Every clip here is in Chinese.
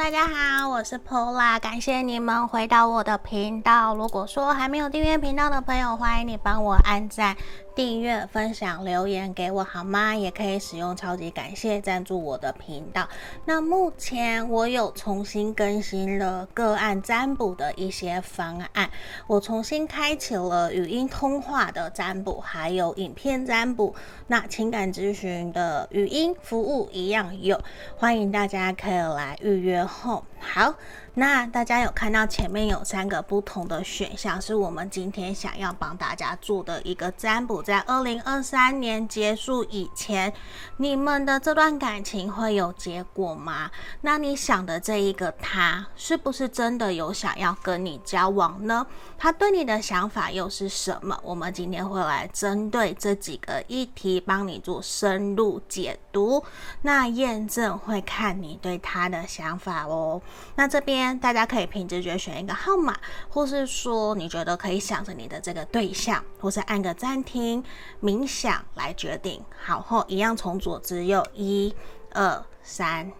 大家好，我是 Pola，感谢你们回到我的频道。如果说还没有订阅频道的朋友，欢迎你帮我按赞。订阅、分享、留言给我好吗？也可以使用超级感谢赞助我的频道。那目前我有重新更新了个案占卜的一些方案，我重新开启了语音通话的占卜，还有影片占卜。那情感咨询的语音服务一样有，欢迎大家可以来预约后。好。那大家有看到前面有三个不同的选项，是我们今天想要帮大家做的一个占卜，在二零二三年结束以前，你们的这段感情会有结果吗？那你想的这一个他，是不是真的有想要跟你交往呢？他对你的想法又是什么？我们今天会来针对这几个议题帮你做深入解读。那验证会看你对他的想法哦。那这边。大家可以凭直觉选一个号码，或是说你觉得可以想着你的这个对象，或是按个暂停冥想来决定。好，后一样从左至右，一、二、三，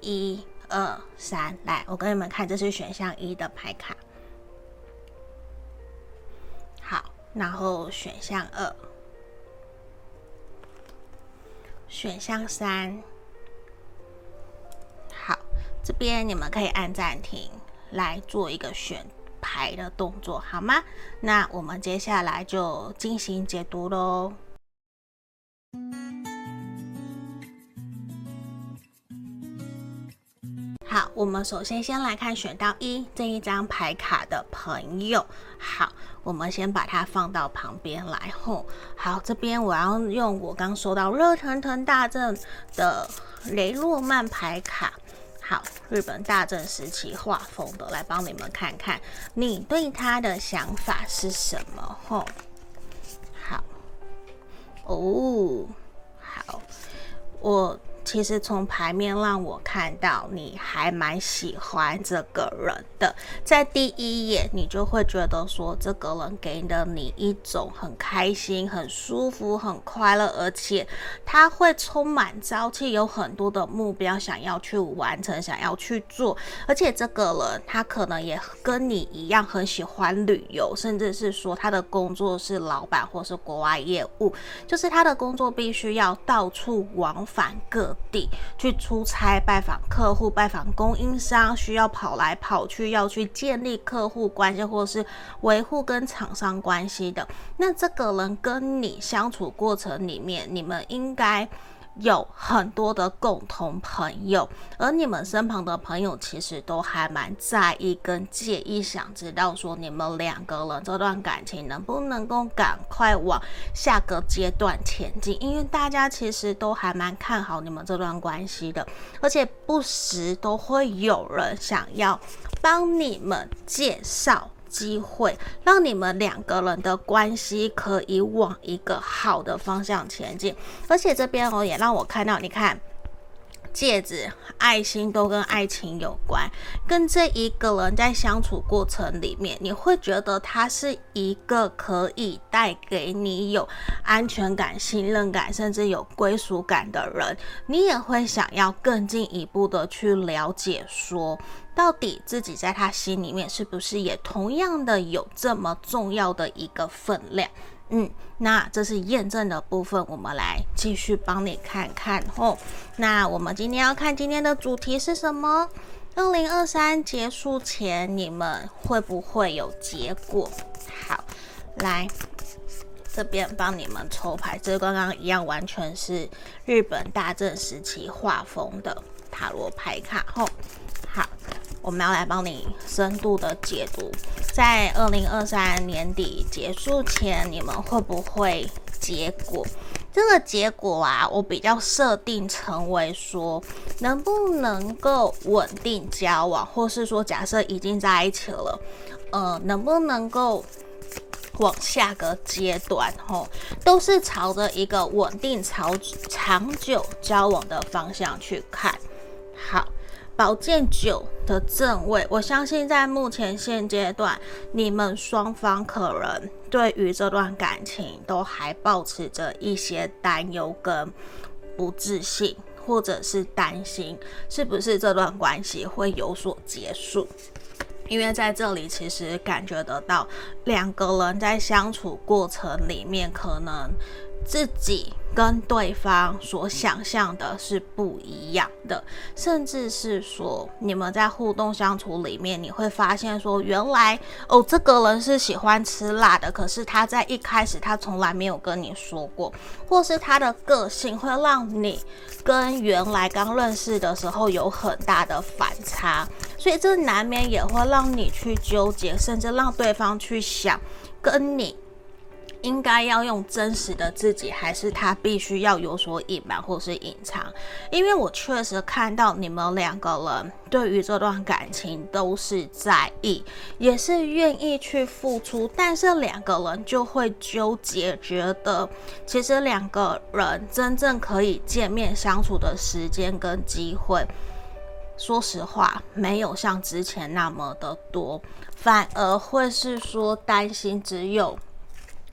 一、二、三，来，我给你们看，这是选项一的牌卡。好，然后选项二，选项三。这边你们可以按暂停来做一个选牌的动作，好吗？那我们接下来就进行解读喽。好，我们首先先来看选到一这一张牌卡的朋友。好，我们先把它放到旁边来。吼，好，这边我要用我刚收到热腾腾大阵的雷诺曼牌卡。好，日本大正时期画风的，来帮你们看看，你对他的想法是什么？吼，好，哦，好，我。其实从牌面让我看到你还蛮喜欢这个人的，在第一眼你就会觉得说，这个人给了你一种很开心、很舒服、很快乐，而且他会充满朝气，有很多的目标想要去完成、想要去做，而且这个人他可能也跟你一样很喜欢旅游，甚至是说他的工作是老板或是国外业务，就是他的工作必须要到处往返各地去出差、拜访客户、拜访供应商，需要跑来跑去，要去建立客户关系，或是维护跟厂商关系的。那这个人跟你相处过程里面，你们应该。有很多的共同朋友，而你们身旁的朋友其实都还蛮在意跟介意，想知道说你们两个人这段感情能不能够赶快往下个阶段前进，因为大家其实都还蛮看好你们这段关系的，而且不时都会有人想要帮你们介绍。机会让你们两个人的关系可以往一个好的方向前进，而且这边哦也让我看到，你看戒指、爱心都跟爱情有关，跟这一个人在相处过程里面，你会觉得他是一个可以带给你有安全感、信任感，甚至有归属感的人，你也会想要更进一步的去了解说。到底自己在他心里面是不是也同样的有这么重要的一个分量？嗯，那这是验证的部分，我们来继续帮你看看哦。那我们今天要看今天的主题是什么？二零二三结束前你们会不会有结果？好，来这边帮你们抽牌，这刚刚一样，完全是日本大正时期画风的塔罗牌卡哦。我们要来帮你深度的解读，在二零二三年底结束前，你们会不会结果？这个结果啊，我比较设定成为说，能不能够稳定交往，或是说，假设已经在一起了，呃，能不能够往下个阶段，吼，都是朝着一个稳定、朝长久交往的方向去看。好。宝剑九的正位，我相信在目前现阶段，你们双方可能对于这段感情都还保持着一些担忧跟不自信，或者是担心是不是这段关系会有所结束。因为在这里，其实感觉得到两个人在相处过程里面，可能自己跟对方所想象的是不一样的，甚至是说你们在互动相处里面，你会发现说，原来哦，这个人是喜欢吃辣的，可是他在一开始他从来没有跟你说过，或是他的个性会让你跟原来刚认识的时候有很大的反差，所以这难免也会让你去纠结，甚至让对方去想跟你。应该要用真实的自己，还是他必须要有所隐瞒或是隐藏？因为我确实看到你们两个人对于这段感情都是在意，也是愿意去付出，但是两个人就会纠结，觉得其实两个人真正可以见面相处的时间跟机会，说实话没有像之前那么的多，反而会是说担心只有。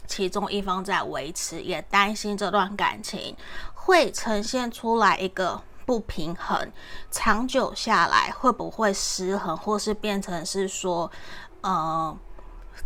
其中一方在维持，也担心这段感情会呈现出来一个不平衡，长久下来会不会失衡，或是变成是说，呃。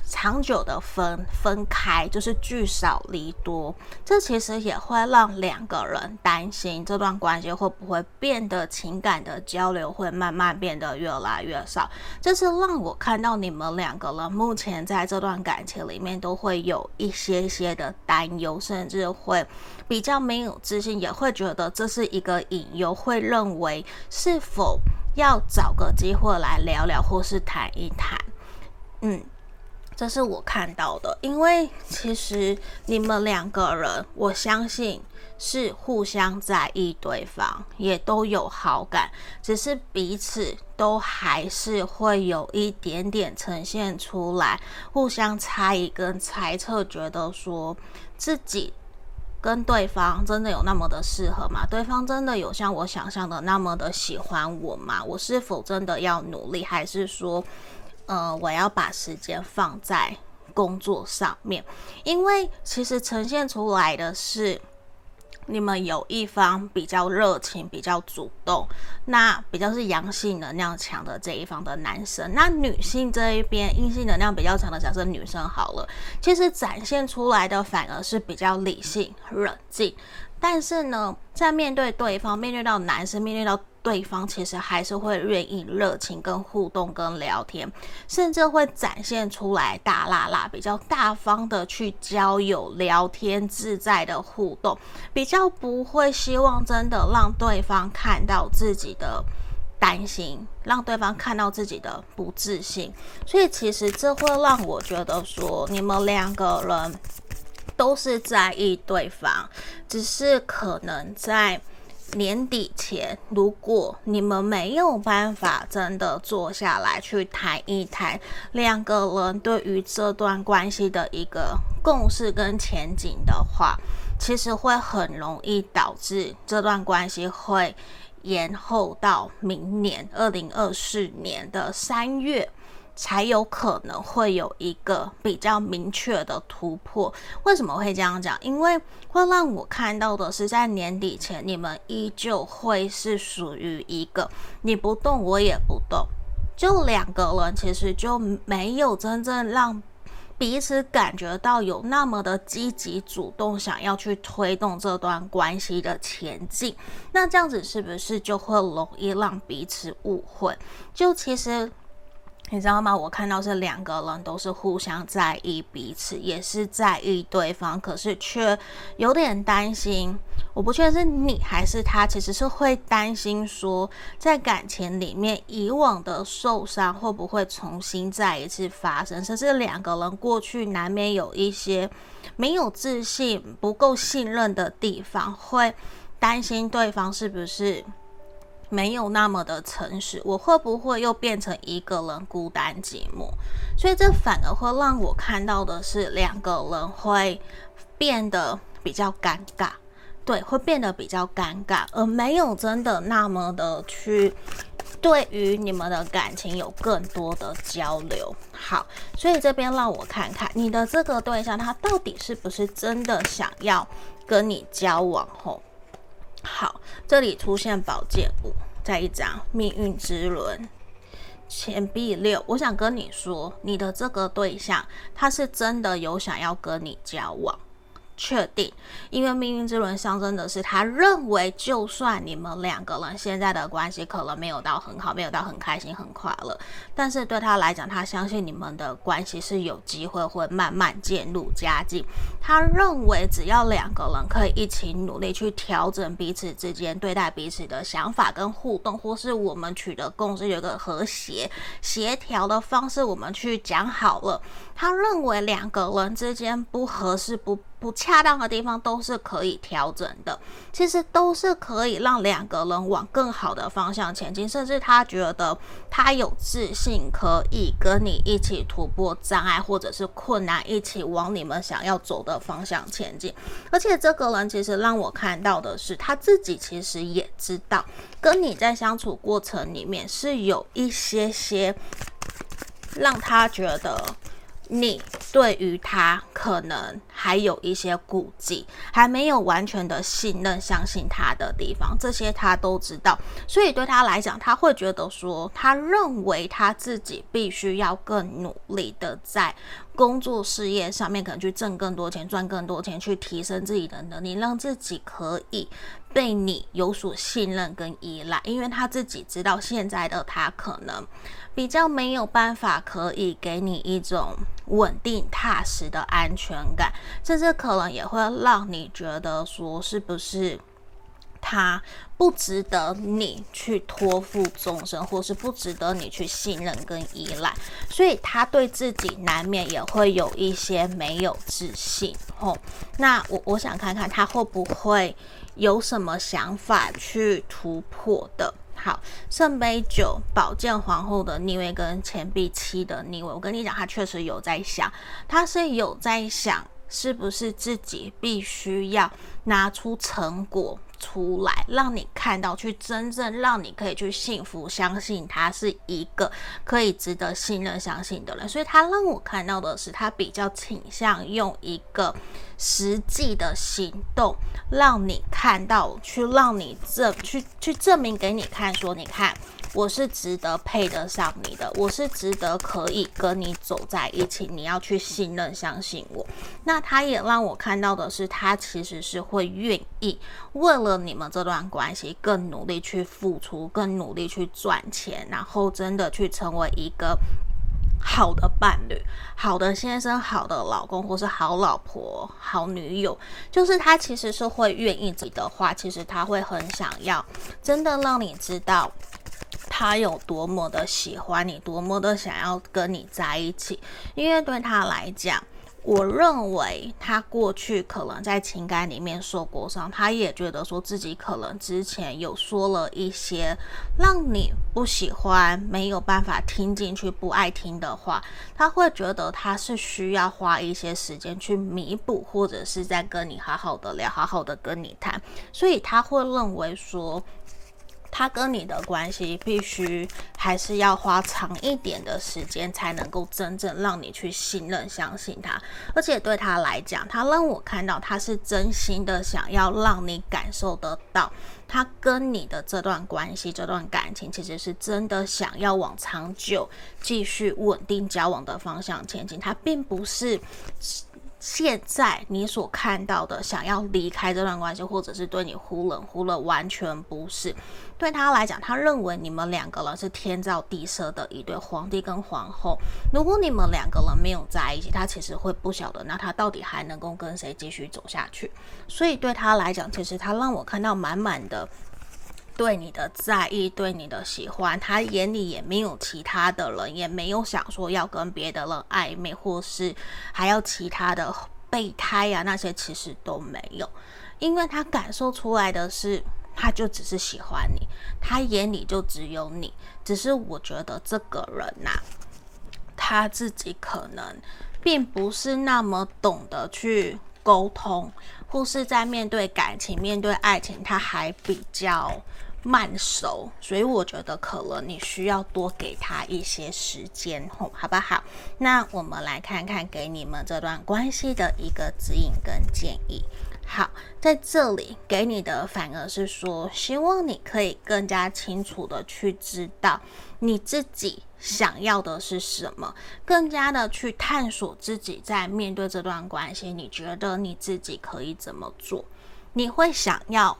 长久的分分开，就是聚少离多，这其实也会让两个人担心这段关系会不会变得情感的交流会慢慢变得越来越少。这是让我看到你们两个人目前在这段感情里面都会有一些些的担忧，甚至会比较没有自信，也会觉得这是一个隐忧，会认为是否要找个机会来聊聊，或是谈一谈，嗯。这是我看到的，因为其实你们两个人，我相信是互相在意对方，也都有好感，只是彼此都还是会有一点点呈现出来，互相猜疑跟猜测，觉得说自己跟对方真的有那么的适合吗？对方真的有像我想象的那么的喜欢我吗？我是否真的要努力，还是说？呃，我要把时间放在工作上面，因为其实呈现出来的是你们有一方比较热情、比较主动，那比较是阳性能量强的这一方的男生，那女性这一边阴性能量比较强的，假设女生好了，其实展现出来的反而是比较理性、冷静，但是呢，在面对对方，面对到男生，面对到。对方其实还是会愿意热情跟互动跟聊天，甚至会展现出来大剌剌比较大方的去交友聊天，自在的互动，比较不会希望真的让对方看到自己的担心，让对方看到自己的不自信。所以其实这会让我觉得说，你们两个人都是在意对方，只是可能在。年底前，如果你们没有办法真的坐下来去谈一谈两个人对于这段关系的一个共识跟前景的话，其实会很容易导致这段关系会延后到明年二零二四年的三月。才有可能会有一个比较明确的突破。为什么会这样讲？因为会让我看到的是，在年底前，你们依旧会是属于一个你不动我也不动，就两个人其实就没有真正让彼此感觉到有那么的积极主动，想要去推动这段关系的前进。那这样子是不是就会容易让彼此误会？就其实。你知道吗？我看到是两个人都是互相在意彼此，也是在意对方，可是却有点担心。我不确定是你还是他，其实是会担心说，在感情里面以往的受伤会不会重新再一次发生，甚至两个人过去难免有一些没有自信、不够信任的地方，会担心对方是不是。没有那么的诚实，我会不会又变成一个人孤单寂寞？所以这反而会让我看到的是两个人会变得比较尴尬，对，会变得比较尴尬，而没有真的那么的去对于你们的感情有更多的交流。好，所以这边让我看看你的这个对象，他到底是不是真的想要跟你交往？后。好，这里出现宝剑五，再一张命运之轮，钱币六。我想跟你说，你的这个对象，他是真的有想要跟你交往。确定，因为命运之轮象征的是，他认为就算你们两个人现在的关系可能没有到很好，没有到很开心、很快乐，但是对他来讲，他相信你们的关系是有机会会慢慢渐入佳境。他认为只要两个人可以一起努力去调整彼此之间对待彼此的想法跟互动，或是我们取得共识，有个和谐协调的方式，我们去讲好了。他认为两个人之间不合适、不不恰当的地方都是可以调整的，其实都是可以让两个人往更好的方向前进，甚至他觉得他有自信可以跟你一起突破障碍或者是困难，一起往你们想要走的方向前进。而且这个人其实让我看到的是，他自己其实也知道，跟你在相处过程里面是有一些些让他觉得。你对于他可能还有一些顾忌，还没有完全的信任、相信他的地方，这些他都知道。所以对他来讲，他会觉得说，他认为他自己必须要更努力的在工作事业上面，可能去挣更多钱、赚更多钱，去提升自己的能力，让自己可以被你有所信任跟依赖。因为他自己知道，现在的他可能。比较没有办法可以给你一种稳定踏实的安全感，甚至可能也会让你觉得说，是不是他不值得你去托付终身，或是不值得你去信任跟依赖，所以他对自己难免也会有一些没有自信。吼，那我我想看看他会不会有什么想法去突破的。好，圣杯九、宝剑皇后的逆位跟钱币七的逆位，我跟你讲，他确实有在想，他是有在想，是不是自己必须要拿出成果出来，让你看到，去真正让你可以去幸福，相信他是一个可以值得信任、相信的人。所以，他让我看到的是，他比较倾向用一个。实际的行动，让你看到，去让你证，去去证明给你看，说你看，我是值得配得上你的，我是值得可以跟你走在一起，你要去信任、相信我。那他也让我看到的是，他其实是会愿意为了你们这段关系更努力去付出，更努力去赚钱，然后真的去成为一个。好的伴侣、好的先生、好的老公，或是好老婆、好女友，就是他其实是会愿意自己的话，其实他会很想要，真的让你知道他有多么的喜欢你，多么的想要跟你在一起，因为对他来讲。我认为他过去可能在情感里面受过伤，他也觉得说自己可能之前有说了一些让你不喜欢、没有办法听进去、不爱听的话，他会觉得他是需要花一些时间去弥补，或者是在跟你好好的聊、好好的跟你谈，所以他会认为说。他跟你的关系必须还是要花长一点的时间，才能够真正让你去信任、相信他。而且对他来讲，他让我看到他是真心的想要让你感受得到，他跟你的这段关系、这段感情，其实是真的想要往长久、继续稳定交往的方向前进。他并不是。现在你所看到的，想要离开这段关系，或者是对你忽冷忽热，完全不是。对他来讲，他认为你们两个人是天造地设的一对皇帝跟皇后。如果你们两个人没有在一起，他其实会不晓得，那他到底还能够跟谁继续走下去？所以对他来讲，其实他让我看到满满的。对你的在意，对你的喜欢，他眼里也没有其他的人，也没有想说要跟别的人暧昧，或是还要其他的备胎啊，那些其实都没有，因为他感受出来的是，他就只是喜欢你，他眼里就只有你。只是我觉得这个人呐、他自己可能并不是那么懂得去沟通，或是在面对感情、面对爱情，他还比较。慢熟，所以我觉得可能你需要多给他一些时间，吼，好不好？那我们来看看给你们这段关系的一个指引跟建议。好，在这里给你的反而是说，希望你可以更加清楚的去知道你自己想要的是什么，更加的去探索自己在面对这段关系，你觉得你自己可以怎么做？你会想要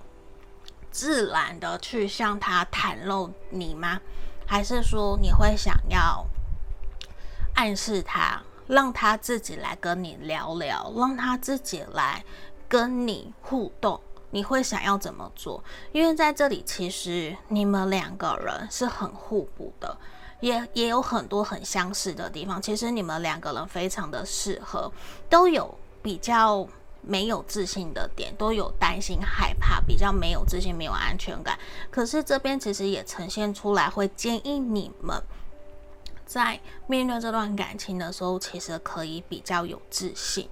自然的去向他袒露你吗？还是说你会想要暗示他，让他自己来跟你聊聊，让他自己来？跟你互动，你会想要怎么做？因为在这里，其实你们两个人是很互补的，也也有很多很相似的地方。其实你们两个人非常的适合，都有比较没有自信的点，都有担心害怕，比较没有自信、没有安全感。可是这边其实也呈现出来，会建议你们在面对这段感情的时候，其实可以比较有自信。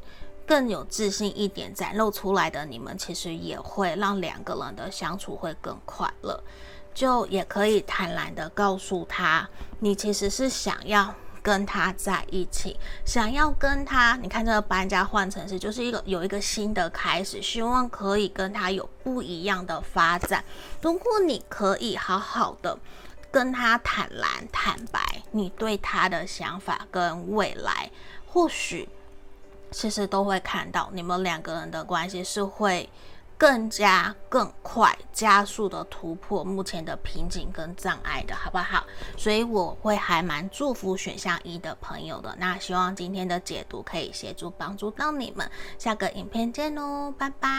更有自信一点展露出来的你们，其实也会让两个人的相处会更快乐。就也可以坦然的告诉他，你其实是想要跟他在一起，想要跟他。你看这个搬家换城市，就是一个有一个新的开始，希望可以跟他有不一样的发展。如果你可以好好的跟他坦然坦白，你对他的想法跟未来，或许。其实都会看到你们两个人的关系是会更加更快加速的突破目前的瓶颈跟障碍的，好不好？所以我会还蛮祝福选项一的朋友的。那希望今天的解读可以协助帮助到你们。下个影片见喽，拜拜。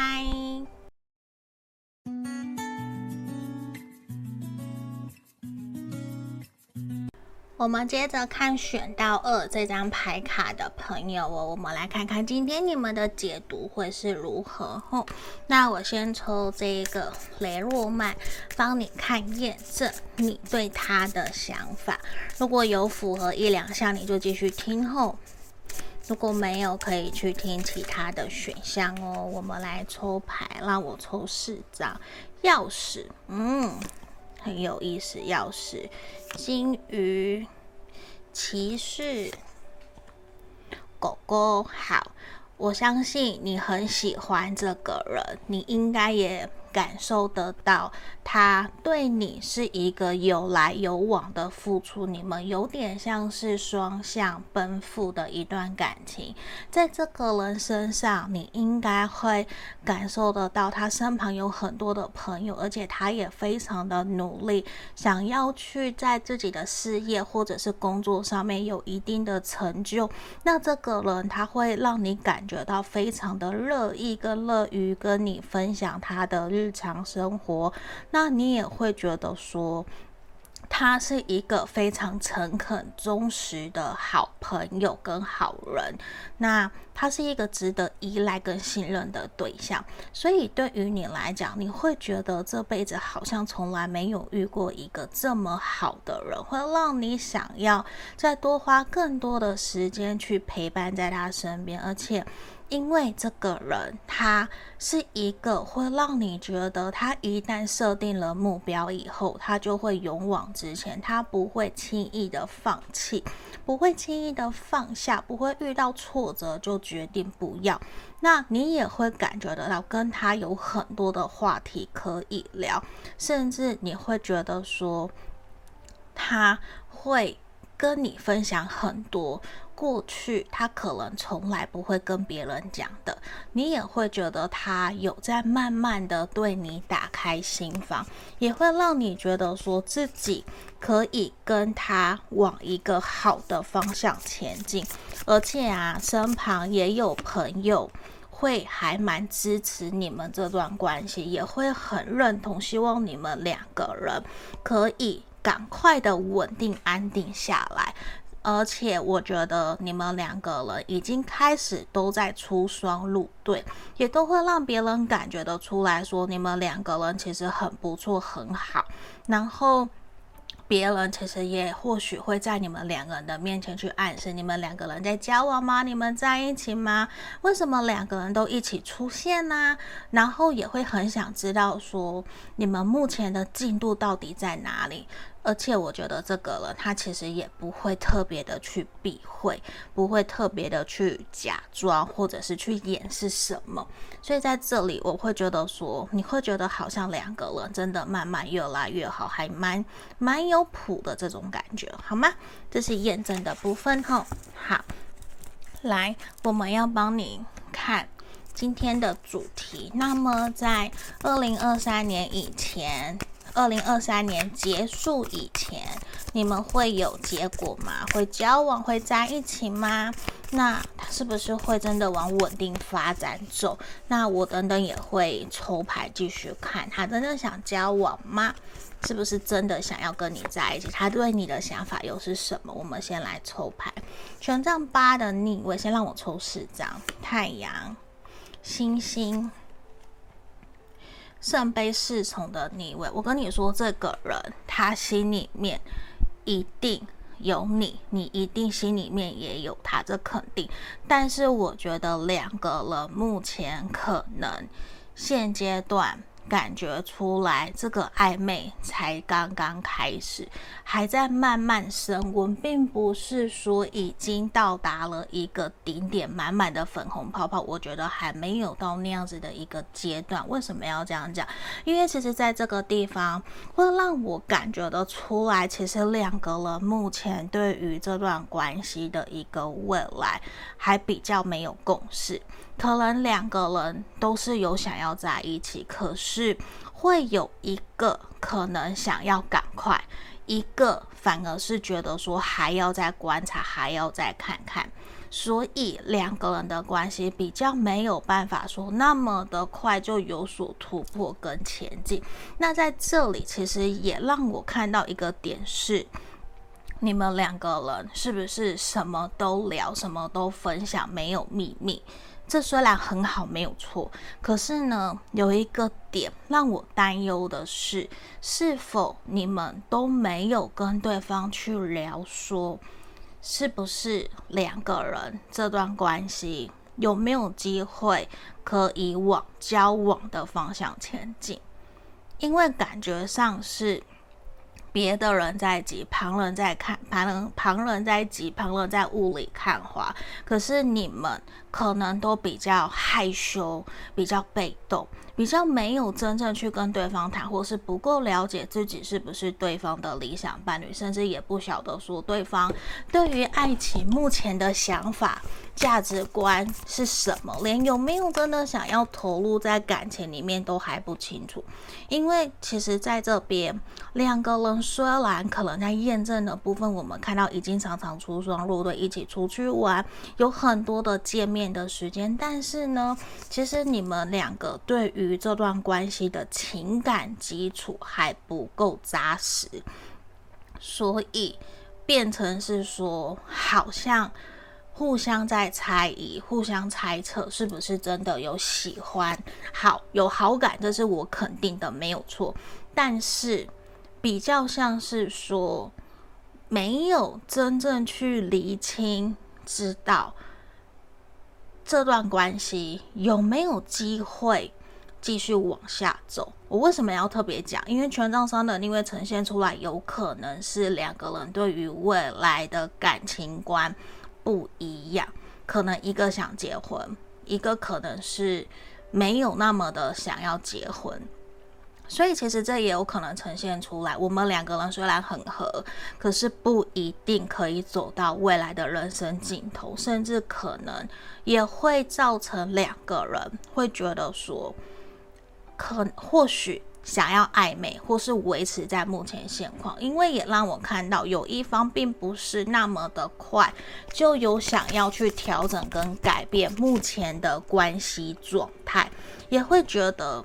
我们接着看选到二这张牌卡的朋友哦，我们来看看今天你们的解读会是如何。吼，那我先抽这个雷诺曼，帮你看验证你对他的想法。如果有符合一两项，你就继续听后；如果没有，可以去听其他的选项哦。我们来抽牌，让我抽四张钥匙，嗯。很有意思，钥匙、金鱼、骑士、狗狗，好，我相信你很喜欢这个人，你应该也。感受得到，他对你是一个有来有往的付出，你们有点像是双向奔赴的一段感情。在这个人身上，你应该会感受得到，他身旁有很多的朋友，而且他也非常的努力，想要去在自己的事业或者是工作上面有一定的成就。那这个人他会让你感觉到非常的乐意跟乐于跟你分享他的日常生活，那你也会觉得说，他是一个非常诚恳、忠实的好朋友跟好人。那他是一个值得依赖跟信任的对象，所以对于你来讲，你会觉得这辈子好像从来没有遇过一个这么好的人，会让你想要再多花更多的时间去陪伴在他身边，而且。因为这个人，他是一个会让你觉得，他一旦设定了目标以后，他就会勇往直前，他不会轻易的放弃，不会轻易的放下，不会遇到挫折就决定不要。那你也会感觉得到，跟他有很多的话题可以聊，甚至你会觉得说，他会跟你分享很多。过去他可能从来不会跟别人讲的，你也会觉得他有在慢慢的对你打开心房，也会让你觉得说自己可以跟他往一个好的方向前进，而且啊，身旁也有朋友会还蛮支持你们这段关系，也会很认同，希望你们两个人可以赶快的稳定安定下来。而且我觉得你们两个人已经开始都在出双入对，也都会让别人感觉得出来说你们两个人其实很不错，很好。然后。别人其实也或许会在你们两个人的面前去暗示，你们两个人在交往吗？你们在一起吗？为什么两个人都一起出现呢？然后也会很想知道说，你们目前的进度到底在哪里？而且我觉得这个人他其实也不会特别的去避讳，不会特别的去假装或者是去掩饰什么。所以在这里我会觉得说，你会觉得好像两个人真的慢慢越来越好，还蛮蛮有谱的这种感觉，好吗？这是验证的部分吼。好，来，我们要帮你看今天的主题。那么在二零二三年以前。二零二三年结束以前，你们会有结果吗？会交往，会在一起吗？那他是不是会真的往稳定发展走？那我等等也会抽牌继续看，他真的想交往吗？是不是真的想要跟你在一起？他对你的想法又是什么？我们先来抽牌，权杖八的逆位，先让我抽四张，太阳、星星。圣杯侍从的逆位，我跟你说，这个人他心里面一定有你，你一定心里面也有他，这肯定。但是我觉得两个人目前可能现阶段。感觉出来，这个暧昧才刚刚开始，还在慢慢升温，并不是说已经到达了一个顶点，满满的粉红泡泡。我觉得还没有到那样子的一个阶段。为什么要这样讲？因为其实在这个地方会让我感觉得出来，其实两个人目前对于这段关系的一个未来还比较没有共识。可能两个人都是有想要在一起，可是会有一个可能想要赶快，一个反而是觉得说还要再观察，还要再看看，所以两个人的关系比较没有办法说那么的快就有所突破跟前进。那在这里其实也让我看到一个点是，你们两个人是不是什么都聊，什么都分享，没有秘密？这虽然很好，没有错，可是呢，有一个点让我担忧的是，是否你们都没有跟对方去聊说，是不是两个人这段关系有没有机会可以往交往的方向前进？因为感觉上是。别的人在挤，旁人在看，旁人旁人在挤，旁人在雾里看花。可是你们可能都比较害羞，比较被动。比较没有真正去跟对方谈，或是不够了解自己是不是对方的理想伴侣，甚至也不晓得说对方对于爱情目前的想法、价值观是什么，连有没有真的想要投入在感情里面都还不清楚。因为其实在这边两个人虽然可能在验证的部分，我们看到已经常常出双入对，一起出去玩，有很多的见面的时间，但是呢，其实你们两个对于这段关系的情感基础还不够扎实，所以变成是说，好像互相在猜疑、互相猜测，是不是真的有喜欢、好有好感，这是我肯定的，没有错。但是比较像是说，没有真正去厘清，知道这段关系有没有机会。继续往下走，我为什么要特别讲？因为权杖三的逆位呈现出来，有可能是两个人对于未来的感情观不一样，可能一个想结婚，一个可能是没有那么的想要结婚，所以其实这也有可能呈现出来，我们两个人虽然很合，可是不一定可以走到未来的人生尽头，甚至可能也会造成两个人会觉得说。可或许想要暧昧，或是维持在目前现况，因为也让我看到有一方并不是那么的快就有想要去调整跟改变目前的关系状态，也会觉得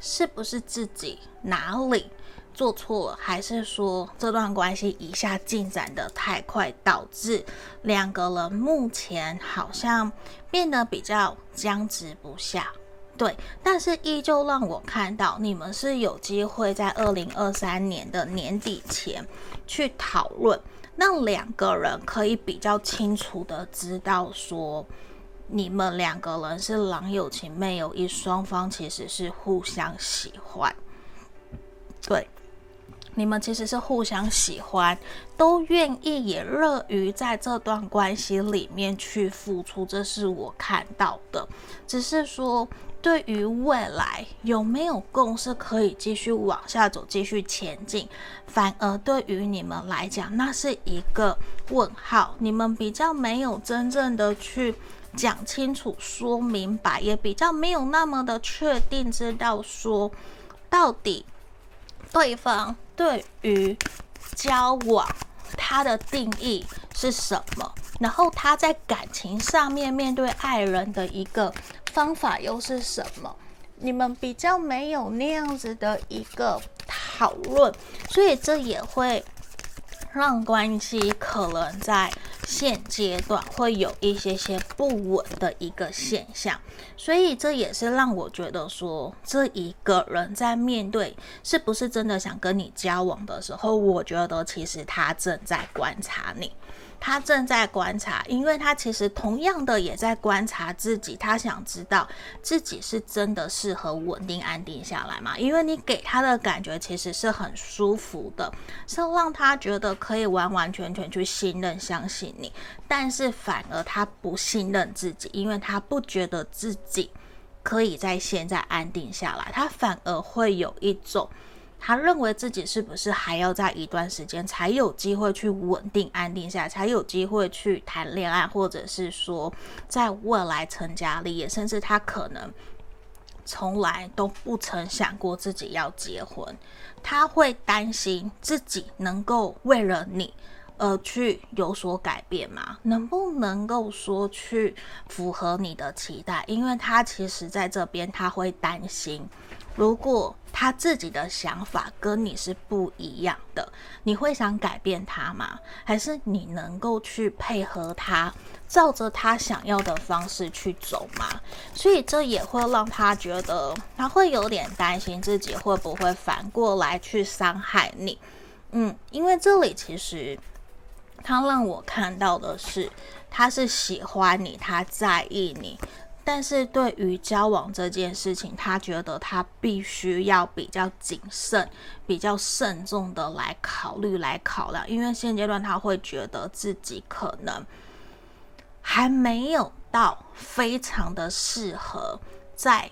是不是自己哪里做错了，还是说这段关系一下进展的太快，导致两个人目前好像变得比较僵持不下。对，但是依旧让我看到你们是有机会在二零二三年的年底前去讨论，让两个人可以比较清楚的知道说，你们两个人是郎有情妹有意，双方其实是互相喜欢。对，你们其实是互相喜欢，都愿意也乐于在这段关系里面去付出，这是我看到的。只是说，对于未来有没有共识可以继续往下走、继续前进，反而对于你们来讲，那是一个问号。你们比较没有真正的去讲清楚、说明白，也比较没有那么的确定，知道说到底对方。对于交往，他的定义是什么？然后他在感情上面面对爱人的一个方法又是什么？你们比较没有那样子的一个讨论，所以这也会让关系可能在。现阶段会有一些些不稳的一个现象，所以这也是让我觉得说，这一个人在面对是不是真的想跟你交往的时候，我觉得其实他正在观察你。他正在观察，因为他其实同样的也在观察自己。他想知道自己是真的适合稳定安定下来吗？因为你给他的感觉其实是很舒服的，是让他觉得可以完完全全去信任、相信你。但是反而他不信任自己，因为他不觉得自己可以在现在安定下来，他反而会有一种。他认为自己是不是还要在一段时间才有机会去稳定安定下，才有机会去谈恋爱，或者是说在未来成家立业，甚至他可能从来都不曾想过自己要结婚。他会担心自己能够为了你而去有所改变吗？能不能够说去符合你的期待？因为他其实在这边他会担心。如果他自己的想法跟你是不一样的，你会想改变他吗？还是你能够去配合他，照着他想要的方式去走吗？所以这也会让他觉得，他会有点担心自己会不会反过来去伤害你。嗯，因为这里其实他让我看到的是，他是喜欢你，他在意你。但是对于交往这件事情，他觉得他必须要比较谨慎、比较慎重的来考虑、来考量，因为现阶段他会觉得自己可能还没有到非常的适合在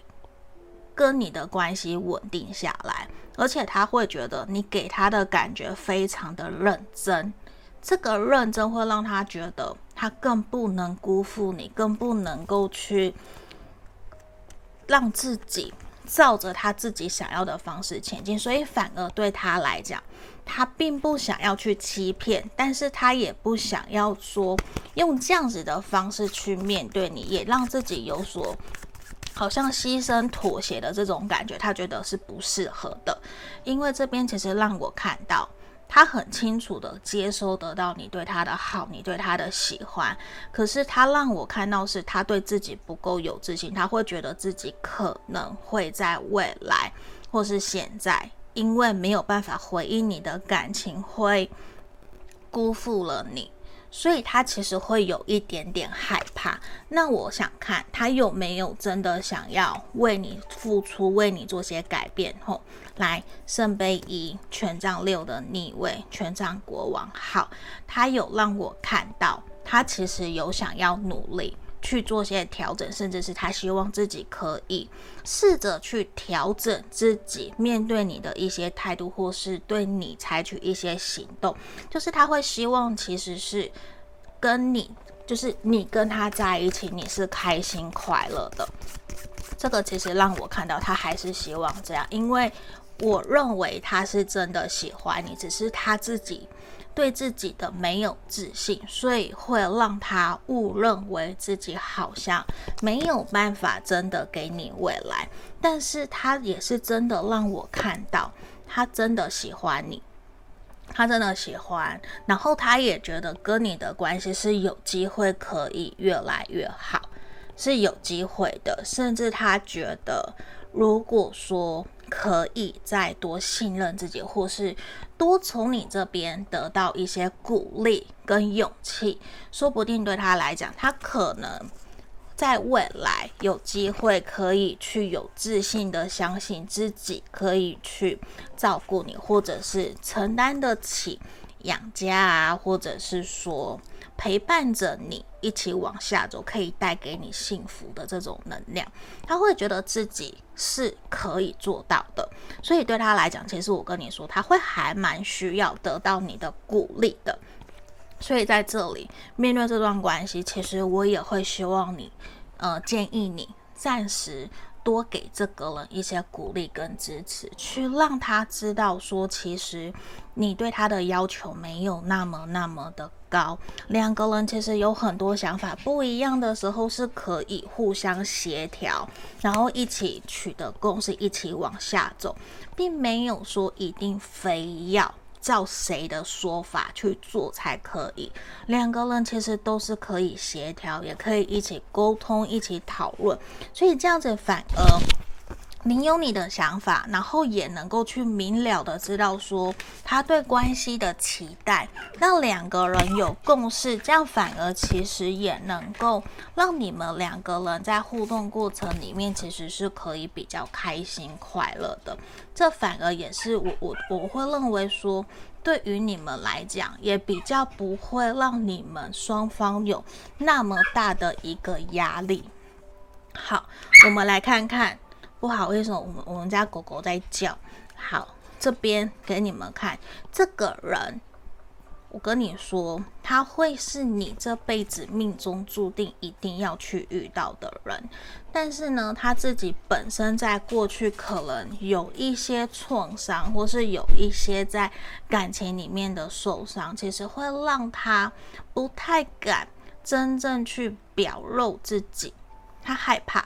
跟你的关系稳定下来，而且他会觉得你给他的感觉非常的认真。这个认真会让他觉得他更不能辜负你，更不能够去让自己照着他自己想要的方式前进，所以反而对他来讲，他并不想要去欺骗，但是他也不想要说用这样子的方式去面对你，也让自己有所好像牺牲妥协的这种感觉，他觉得是不适合的，因为这边其实让我看到。他很清楚的接收得到你对他的好，你对他的喜欢，可是他让我看到是他对自己不够有自信，他会觉得自己可能会在未来或是现在，因为没有办法回应你的感情，会辜负了你。所以他其实会有一点点害怕。那我想看他有没有真的想要为你付出，为你做些改变。吼，来圣杯一，权杖六的逆位，权杖国王。好，他有让我看到，他其实有想要努力去做些调整，甚至是他希望自己可以试着去调整自己面对你的一些态度，或是对你采取一些行动。就是他会希望，其实是跟你，就是你跟他在一起，你是开心快乐的。这个其实让我看到，他还是希望这样，因为我认为他是真的喜欢你，只是他自己。对自己的没有自信，所以会让他误认为自己好像没有办法真的给你未来。但是他也是真的让我看到，他真的喜欢你，他真的喜欢，然后他也觉得跟你的关系是有机会可以越来越好，是有机会的。甚至他觉得，如果说可以再多信任自己，或是。多从你这边得到一些鼓励跟勇气，说不定对他来讲，他可能在未来有机会可以去有自信的相信自己，可以去照顾你，或者是承担得起养家啊，或者是说陪伴着你一起往下走，可以带给你幸福的这种能量，他会觉得自己是可以做到的。所以对他来讲，其实我跟你说，他会还蛮需要得到你的鼓励的。所以在这里面对这段关系，其实我也会希望你，呃，建议你暂时多给这个人一些鼓励跟支持，去让他知道说，其实你对他的要求没有那么那么的高。两个人其实有很多想法不一样的时候，是可以互相协调，然后一起取得共识，一起往下走，并没有说一定非要。照谁的说法去做才可以？两个人其实都是可以协调，也可以一起沟通、一起讨论，所以这样子反而。你有你的想法，然后也能够去明了的知道说他对关系的期待，让两个人有共识，这样反而其实也能够让你们两个人在互动过程里面其实是可以比较开心快乐的。这反而也是我我我会认为说，对于你们来讲也比较不会让你们双方有那么大的一个压力。好，我们来看看。不好意思，我们我们家狗狗在叫。好，这边给你们看，这个人，我跟你说，他会是你这辈子命中注定一定要去遇到的人。但是呢，他自己本身在过去可能有一些创伤，或是有一些在感情里面的受伤，其实会让他不太敢真正去表露自己。他害怕，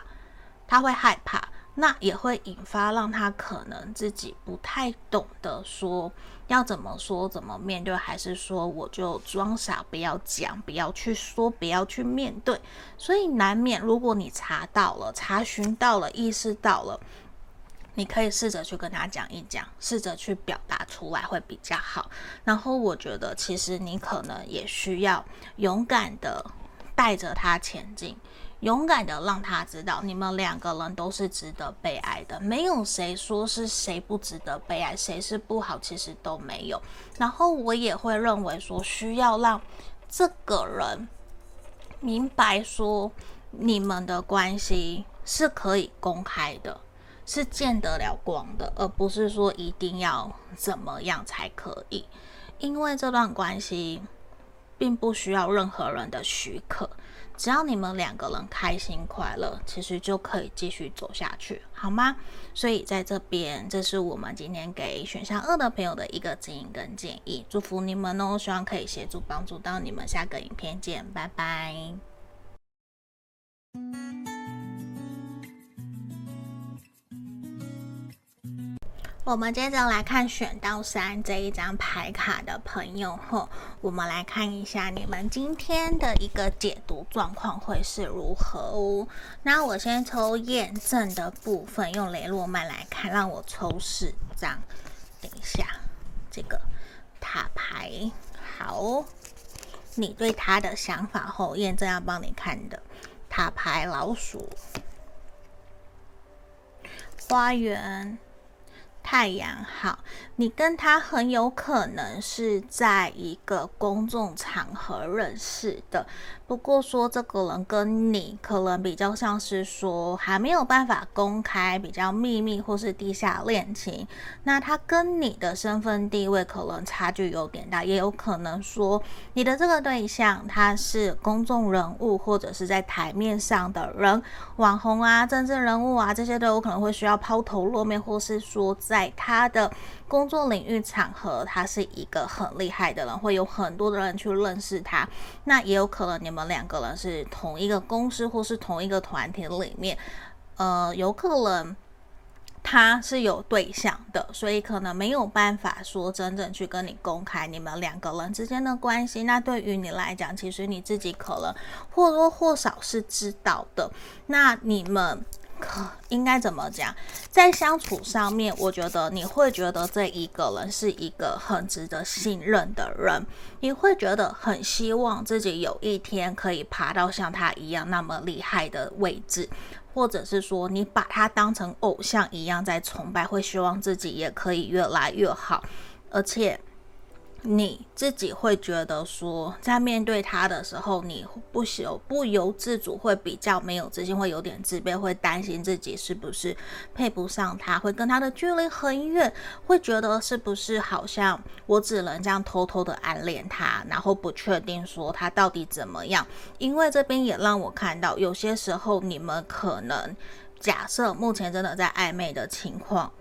他会害怕。那也会引发让他可能自己不太懂得说要怎么说、怎么面对，还是说我就装傻，不要讲，不要去说，不要去面对。所以难免，如果你查到了、查询到了、意识到了，你可以试着去跟他讲一讲，试着去表达出来会比较好。然后我觉得，其实你可能也需要勇敢的带着他前进。勇敢的让他知道，你们两个人都是值得被爱的，没有谁说是谁不值得被爱，谁是不好，其实都没有。然后我也会认为说，需要让这个人明白说，你们的关系是可以公开的，是见得了光的，而不是说一定要怎么样才可以，因为这段关系并不需要任何人的许可。只要你们两个人开心快乐，其实就可以继续走下去，好吗？所以在这边，这是我们今天给选项二的朋友的一个指引跟建议，祝福你们哦，希望可以协助帮助到你们。下个影片见，拜拜。我们接着来看选到三这一张牌卡的朋友后，我们来看一下你们今天的一个解读状况会是如何哦。那我先抽验证的部分，用雷诺曼来看，让我抽四张。等一下，这个塔牌，好，你对他的想法后，验证要帮你看的塔牌，老鼠，花园。太阳好，你跟他很有可能是在一个公众场合认识的。不过说这个人跟你可能比较像是说还没有办法公开，比较秘密或是地下恋情。那他跟你的身份地位可能差距有点大，也有可能说你的这个对象他是公众人物或者是在台面上的人，网红啊、政治人物啊这些都有可能会需要抛头露面，或是说在。他的工作领域场合，他是一个很厉害的人，会有很多的人去认识他。那也有可能你们两个人是同一个公司或是同一个团体里面，呃，有可能他是有对象的，所以可能没有办法说真正去跟你公开你们两个人之间的关系。那对于你来讲，其实你自己可能或多或少是知道的。那你们。可 应该怎么讲？在相处上面，我觉得你会觉得这一个人是一个很值得信任的人，你会觉得很希望自己有一天可以爬到像他一样那么厉害的位置，或者是说你把他当成偶像一样在崇拜，会希望自己也可以越来越好，而且。你自己会觉得说，在面对他的时候，你不由不由自主会比较没有自信，会有点自卑，会担心自己是不是配不上他，会跟他的距离很远，会觉得是不是好像我只能这样偷偷的暗恋他，然后不确定说他到底怎么样。因为这边也让我看到，有些时候你们可能假设目前真的在暧昧的情况。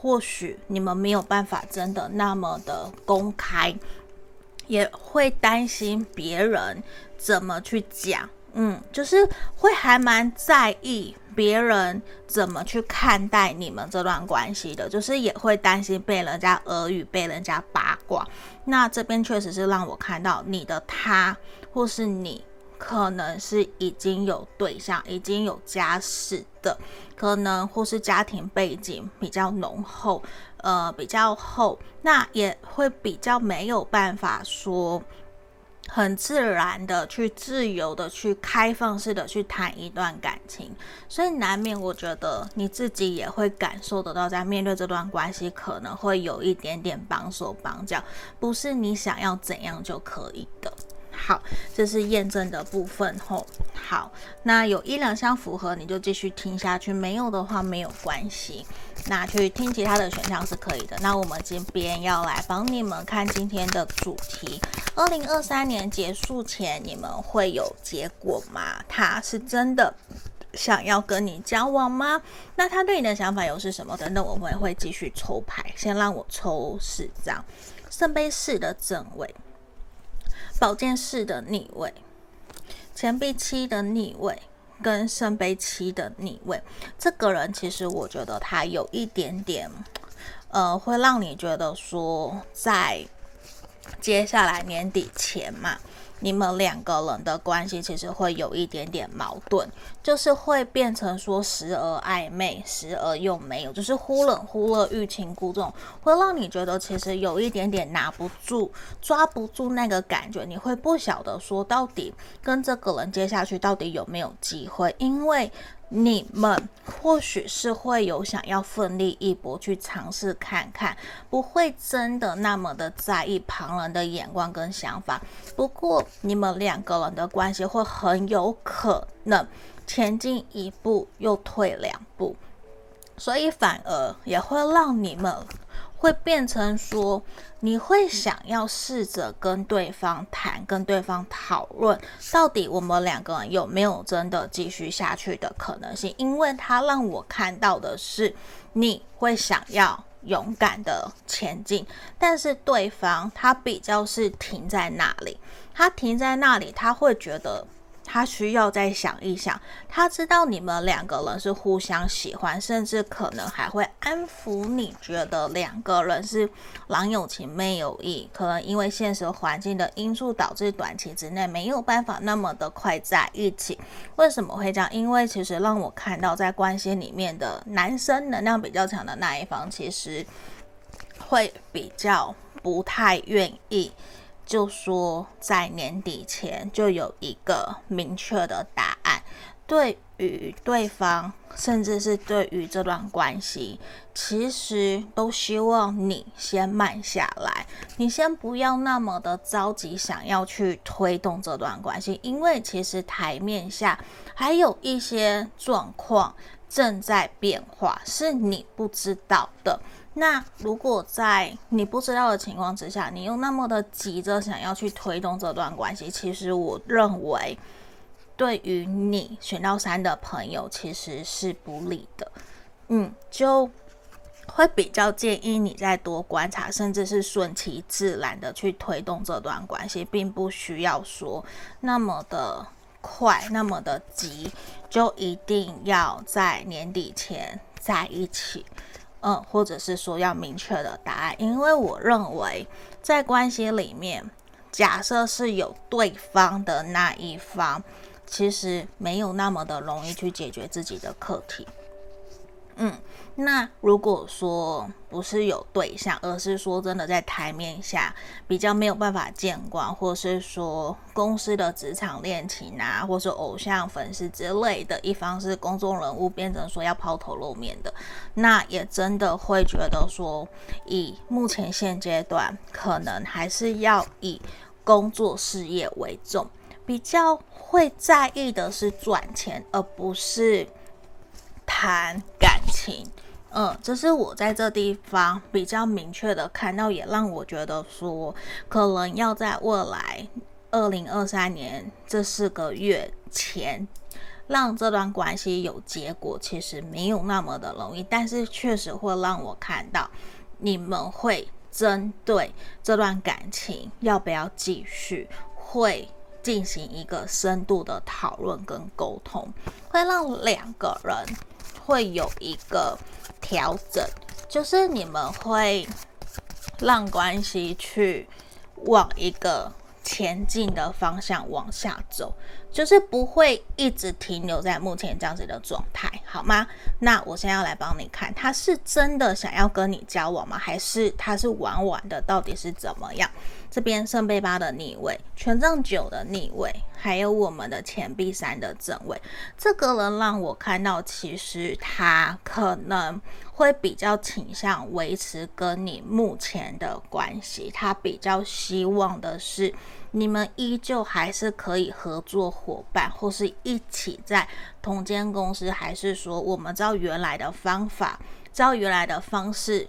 或许你们没有办法真的那么的公开，也会担心别人怎么去讲，嗯，就是会还蛮在意别人怎么去看待你们这段关系的，就是也会担心被人家耳语、被人家八卦。那这边确实是让我看到你的他或是你。可能是已经有对象，已经有家室的，可能或是家庭背景比较浓厚，呃，比较厚，那也会比较没有办法说很自然的去自由的去开放式的去谈一段感情，所以难免我觉得你自己也会感受得到，在面对这段关系可能会有一点点绑手绑脚，不是你想要怎样就可以的。好，这是验证的部分吼。好，那有一两项符合，你就继续听下去；没有的话，没有关系。那去听其他的选项是可以的。那我们这边要来帮你们看今天的主题：二零二三年结束前，你们会有结果吗？他是真的想要跟你交往吗？那他对你的想法又是什么？等等，我们会继续抽牌。先让我抽四张圣杯四的正位。宝剑四的逆位，钱币七的逆位，跟圣杯七的逆位，这个人其实我觉得他有一点点，呃，会让你觉得说，在接下来年底前嘛。你们两个人的关系其实会有一点点矛盾，就是会变成说时而暧昧，时而又没有，就是忽冷忽热、欲擒故纵，会让你觉得其实有一点点拿不住、抓不住那个感觉。你会不晓得说到底跟这个人接下去到底有没有机会，因为。你们或许是会有想要奋力一搏去尝试看看，不会真的那么的在意旁人的眼光跟想法。不过，你们两个人的关系会很有可能前进一步又退两步，所以反而也会让你们。会变成说，你会想要试着跟对方谈，跟对方讨论，到底我们两个人有没有真的继续下去的可能性？因为他让我看到的是，你会想要勇敢的前进，但是对方他比较是停在那里，他停在那里，他会觉得。他需要再想一想，他知道你们两个人是互相喜欢，甚至可能还会安抚你，觉得两个人是郎有情妹有意。可能因为现实环境的因素，导致短期之内没有办法那么的快在一起。为什么会这样？因为其实让我看到，在关系里面的男生能量比较强的那一方，其实会比较不太愿意。就说在年底前就有一个明确的答案，对于对方，甚至是对于这段关系，其实都希望你先慢下来，你先不要那么的着急想要去推动这段关系，因为其实台面下还有一些状况正在变化，是你不知道的。那如果在你不知道的情况之下，你又那么的急着想要去推动这段关系，其实我认为对于你选到三的朋友其实是不利的。嗯，就会比较建议你再多观察，甚至是顺其自然的去推动这段关系，并不需要说那么的快，那么的急，就一定要在年底前在一起。嗯，或者是说要明确的答案，因为我认为在关系里面，假设是有对方的那一方，其实没有那么的容易去解决自己的课题。嗯，那如果说不是有对象，而是说真的在台面下比较没有办法见光，或是说公司的职场恋情啊，或是偶像粉丝之类的，一方是公众人物变成说要抛头露面的，那也真的会觉得说，以目前现阶段，可能还是要以工作事业为重，比较会在意的是赚钱，而不是。谈感情，嗯，这是我在这地方比较明确的看到，也让我觉得说，可能要在未来二零二三年这四个月前，让这段关系有结果，其实没有那么的容易，但是确实会让我看到你们会针对这段感情要不要继续，会进行一个深度的讨论跟沟通，会让两个人。会有一个调整，就是你们会让关系去往一个前进的方向往下走，就是不会一直停留在目前这样子的状态，好吗？那我现在要来帮你看，他是真的想要跟你交往吗？还是他是玩玩的？到底是怎么样？这边圣杯八的逆位，权杖九的逆位，还有我们的钱币三的正位，这个人让我看到，其实他可能会比较倾向维持跟你目前的关系，他比较希望的是你们依旧还是可以合作伙伴，或是一起在同间公司，还是说我们照原来的方法，照原来的方式。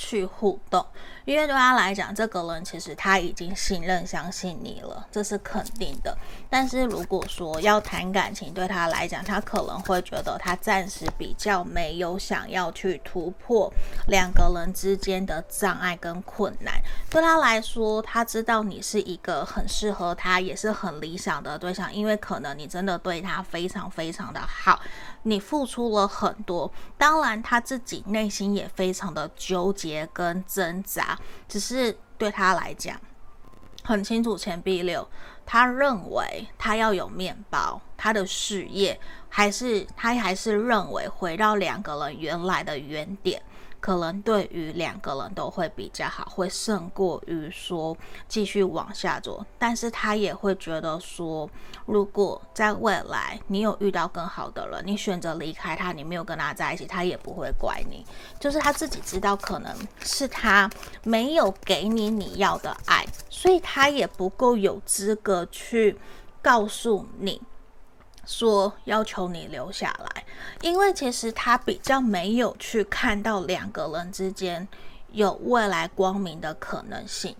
去互动，因为对他来讲，这个人其实他已经信任、相信你了，这是肯定的。但是如果说要谈感情，对他来讲，他可能会觉得他暂时比较没有想要去突破两个人之间的障碍跟困难。对他来说，他知道你是一个很适合他，也是很理想的对象，因为可能你真的对他非常非常的好。你付出了很多，当然他自己内心也非常的纠结跟挣扎，只是对他来讲很清楚，钱币六，他认为他要有面包，他的事业还是他还是认为回到两个人原来的原点。可能对于两个人都会比较好，会胜过于说继续往下走。但是他也会觉得说，如果在未来你有遇到更好的人，你选择离开他，你没有跟他在一起，他也不会怪你。就是他自己知道，可能是他没有给你你要的爱，所以他也不够有资格去告诉你。说要求你留下来，因为其实他比较没有去看到两个人之间有未来光明的可能性，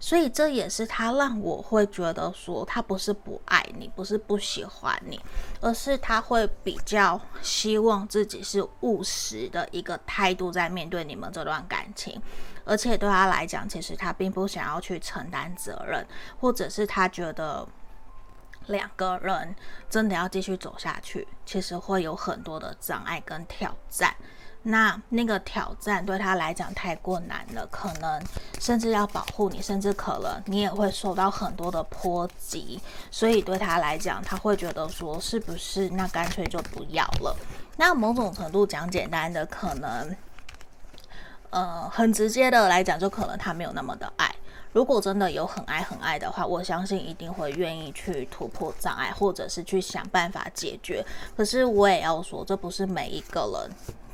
所以这也是他让我会觉得说，他不是不爱你，不是不喜欢你，而是他会比较希望自己是务实的一个态度在面对你们这段感情，而且对他来讲，其实他并不想要去承担责任，或者是他觉得。两个人真的要继续走下去，其实会有很多的障碍跟挑战。那那个挑战对他来讲太过难了，可能甚至要保护你，甚至可能你也会受到很多的波及。所以对他来讲，他会觉得说，是不是那干脆就不要了？那某种程度讲简单的，可能，呃，很直接的来讲，就可能他没有那么的爱。如果真的有很爱很爱的话，我相信一定会愿意去突破障碍，或者是去想办法解决。可是我也要说，这不是每一个人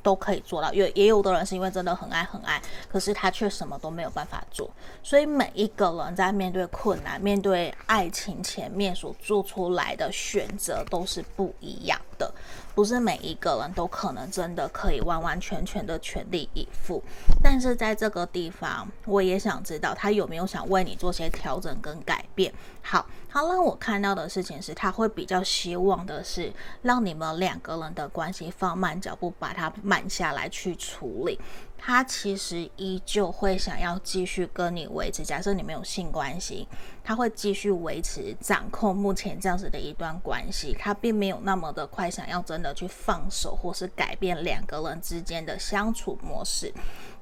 都可以做到，因为也有的人是因为真的很爱很爱，可是他却什么都没有办法做。所以每一个人在面对困难、面对爱情前面所做出来的选择都是不一样的，不是每一个人都可能真的可以完完全全的全力以赴。但是在这个地方，我也想知道他有没有想为你做些调整跟改变。好。他让我看到的事情是，他会比较希望的是让你们两个人的关系放慢脚步，把它慢下来去处理。他其实依旧会想要继续跟你维持，假设你们有性关系，他会继续维持掌控目前这样子的一段关系。他并没有那么的快想要真的去放手，或是改变两个人之间的相处模式。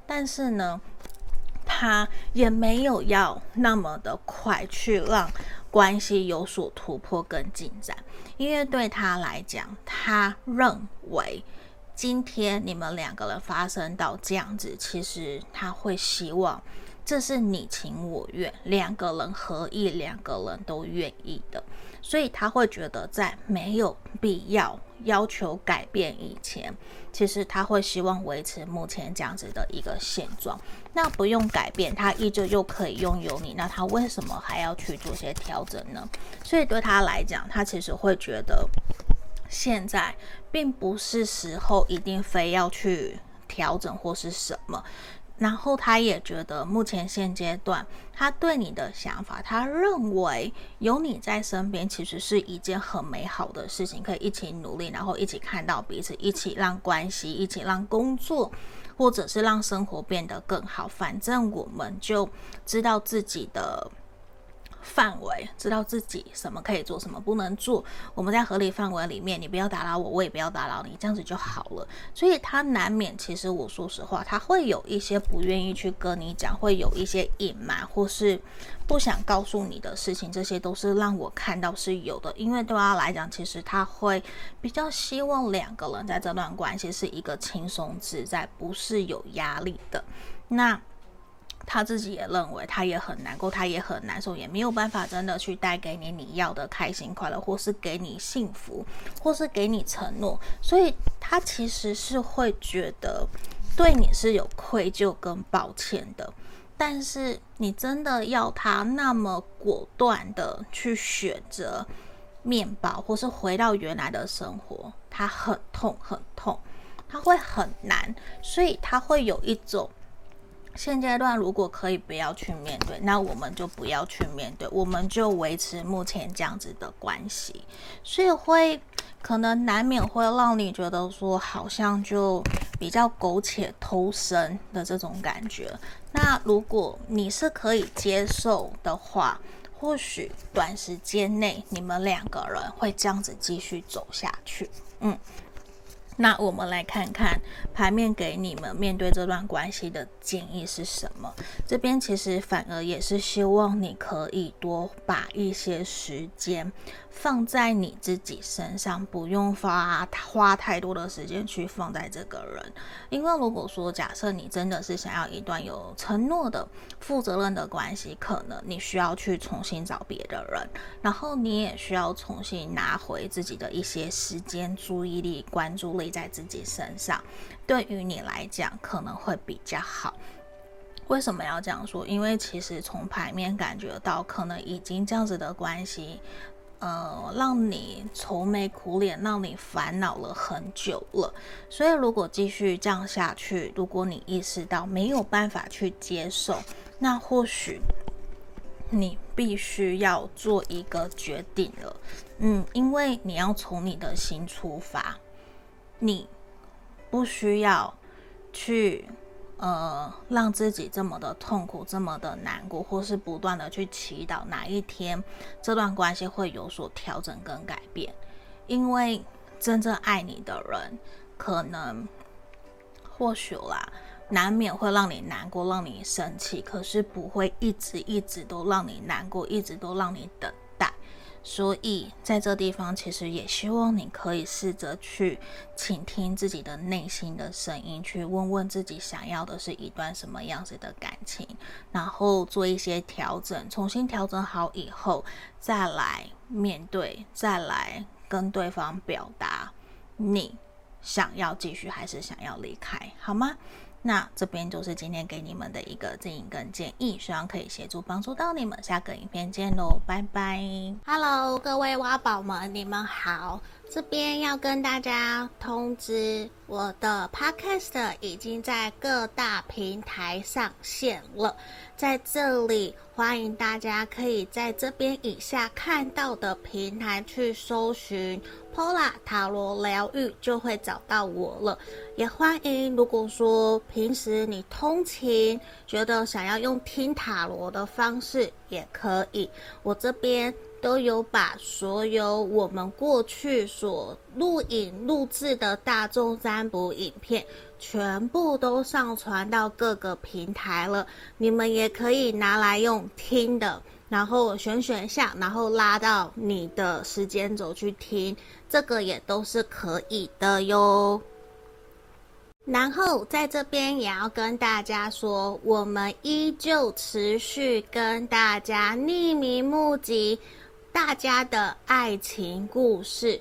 但是呢，他也没有要那么的快去让。关系有所突破跟进展，因为对他来讲，他认为今天你们两个人发生到这样子，其实他会希望。这是你情我愿，两个人合意，两个人都愿意的，所以他会觉得在没有必要要求改变以前，其实他会希望维持目前这样子的一个现状。那不用改变，他依旧就可以拥有你，那他为什么还要去做些调整呢？所以对他来讲，他其实会觉得现在并不是时候一定非要去调整或是什么。然后他也觉得，目前现阶段他对你的想法，他认为有你在身边，其实是一件很美好的事情，可以一起努力，然后一起看到彼此，一起让关系，一起让工作，或者是让生活变得更好。反正我们就知道自己的。范围，知道自己什么可以做，什么不能做。我们在合理范围里面，你不要打扰我，我也不要打扰你，这样子就好了。所以他难免，其实我说实话，他会有一些不愿意去跟你讲，会有一些隐瞒或是不想告诉你的事情，这些都是让我看到是有的。因为对他来讲，其实他会比较希望两个人在这段关系是一个轻松自在，不是有压力的。那。他自己也认为，他也很难过，他也很难受，也没有办法真的去带给你你要的开心快乐，或是给你幸福，或是给你承诺，所以他其实是会觉得对你是有愧疚跟抱歉的。但是你真的要他那么果断的去选择面包，或是回到原来的生活，他很痛很痛，他会很难，所以他会有一种。现阶段如果可以不要去面对，那我们就不要去面对，我们就维持目前这样子的关系，所以会可能难免会让你觉得说好像就比较苟且偷生的这种感觉。那如果你是可以接受的话，或许短时间内你们两个人会这样子继续走下去，嗯。那我们来看看牌面给你们面对这段关系的建议是什么？这边其实反而也是希望你可以多把一些时间放在你自己身上，不用花花太多的时间去放在这个人。因为如果说假设你真的是想要一段有承诺的、负责任的关系，可能你需要去重新找别的人，然后你也需要重新拿回自己的一些时间、注意力、关注力。在自己身上，对于你来讲可能会比较好。为什么要这样说？因为其实从牌面感觉到，可能已经这样子的关系，呃，让你愁眉苦脸，让你烦恼了很久了。所以如果继续这样下去，如果你意识到没有办法去接受，那或许你必须要做一个决定了。嗯，因为你要从你的心出发。你不需要去呃让自己这么的痛苦，这么的难过，或是不断的去祈祷哪一天这段关系会有所调整跟改变。因为真正爱你的人，可能或许啦，难免会让你难过，让你生气，可是不会一直一直都让你难过，一直都让你等。所以在这地方，其实也希望你可以试着去倾听自己的内心的声音，去问问自己想要的是一段什么样子的感情，然后做一些调整，重新调整好以后，再来面对，再来跟对方表达你想要继续还是想要离开，好吗？那这边就是今天给你们的一个建议跟建议，希望可以协助帮助到你们。下个影片见喽，拜拜！Hello，各位挖宝们，你们好。这边要跟大家通知，我的 Podcast 已经在各大平台上线了。在这里，欢迎大家可以在这边以下看到的平台去搜寻 Pola 塔罗疗愈，就会找到我了。也欢迎，如果说平时你通勤，觉得想要用听塔罗的方式，也可以。我这边。都有把所有我们过去所录影录制的大众占卜影片，全部都上传到各个平台了。你们也可以拿来用听的，然后选选项，然后拉到你的时间轴去听，这个也都是可以的哟。然后在这边也要跟大家说，我们依旧持续跟大家匿名募集大家的爱情故事。